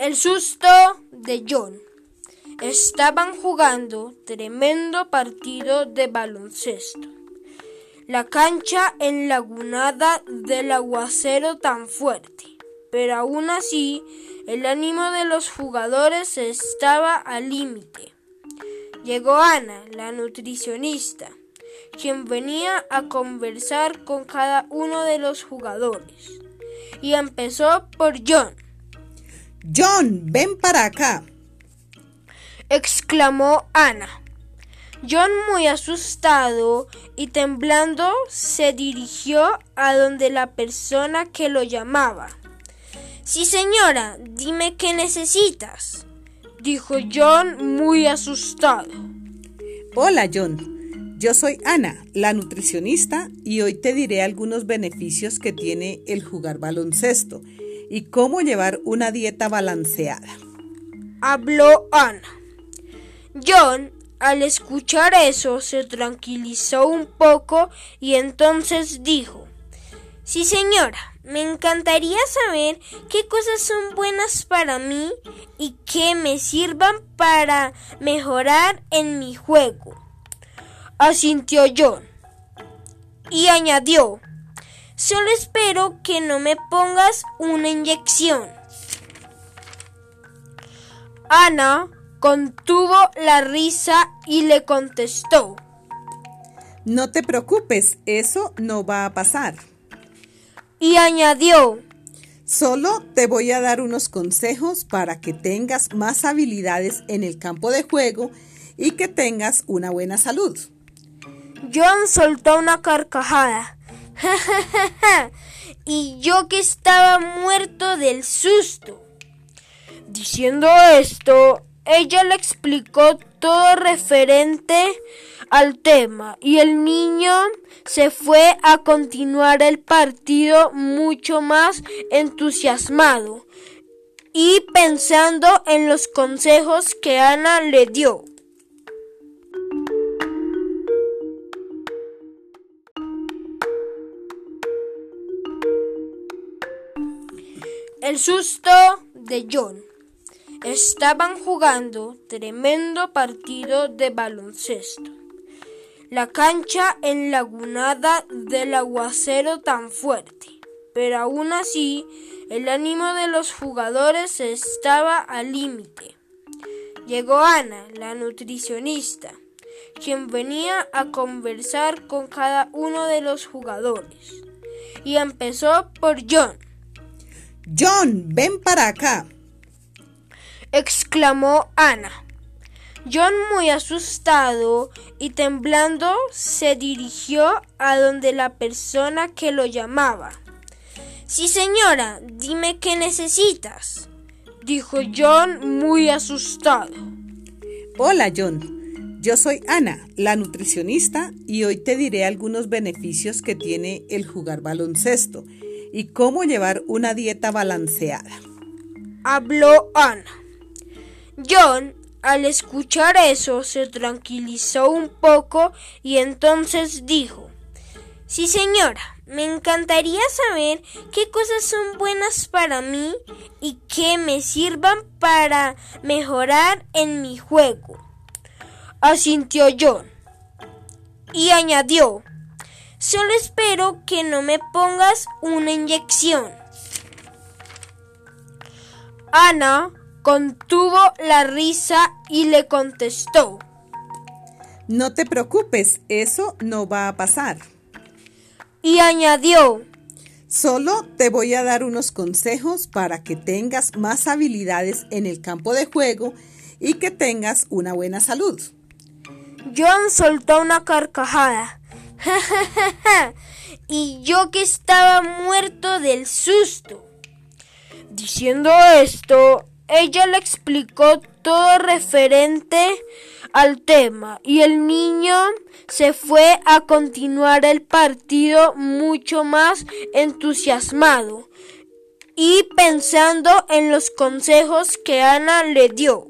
El susto de John. Estaban jugando tremendo partido de baloncesto. La cancha enlagunada del aguacero tan fuerte, pero aún así el ánimo de los jugadores estaba al límite. Llegó Ana, la nutricionista, quien venía a conversar con cada uno de los jugadores, y empezó por John. John, ven para acá. exclamó Ana. John, muy asustado y temblando, se dirigió a donde la persona que lo llamaba. Sí, señora, dime qué necesitas, dijo John, muy asustado. Hola, John. Yo soy Ana, la nutricionista, y hoy te diré algunos beneficios que tiene el jugar baloncesto y cómo llevar una dieta balanceada. Habló Ana. John, al escuchar eso, se tranquilizó un poco y entonces dijo, Sí señora, me encantaría saber qué cosas son buenas para mí y que me sirvan para mejorar en mi juego. Asintió John y añadió, Solo espero que no me pongas una inyección. Ana contuvo la risa y le contestó. No te preocupes, eso no va a pasar. Y añadió. Solo te voy a dar unos consejos para que tengas más habilidades en el campo de juego y que tengas una buena salud. John soltó una carcajada y yo que estaba muerto del susto. Diciendo esto, ella le explicó todo referente al tema y el niño se fue a continuar el partido mucho más entusiasmado y pensando en los consejos que Ana le dio. El susto de John. Estaban jugando tremendo partido de baloncesto. La cancha enlagunada del aguacero tan fuerte, pero aún así el ánimo de los jugadores estaba al límite. Llegó Ana, la nutricionista, quien venía a conversar con cada uno de los jugadores, y empezó por John. John, ven para acá. exclamó Ana. John, muy asustado y temblando, se dirigió a donde la persona que lo llamaba. Sí, señora, dime qué necesitas, dijo John, muy asustado. Hola, John. Yo soy Ana, la nutricionista, y hoy te diré algunos beneficios que tiene el jugar baloncesto y cómo llevar una dieta balanceada. Habló Ana. John, al escuchar eso, se tranquilizó un poco y entonces dijo, Sí señora, me encantaría saber qué cosas son buenas para mí y que me sirvan para mejorar en mi juego. Asintió John y añadió, Solo espero que no me pongas una inyección. Ana contuvo la risa y le contestó. No te preocupes, eso no va a pasar. Y añadió. Solo te voy a dar unos consejos para que tengas más habilidades en el campo de juego y que tengas una buena salud. John soltó una carcajada y yo que estaba muerto del susto. Diciendo esto, ella le explicó todo referente al tema y el niño se fue a continuar el partido mucho más entusiasmado y pensando en los consejos que Ana le dio.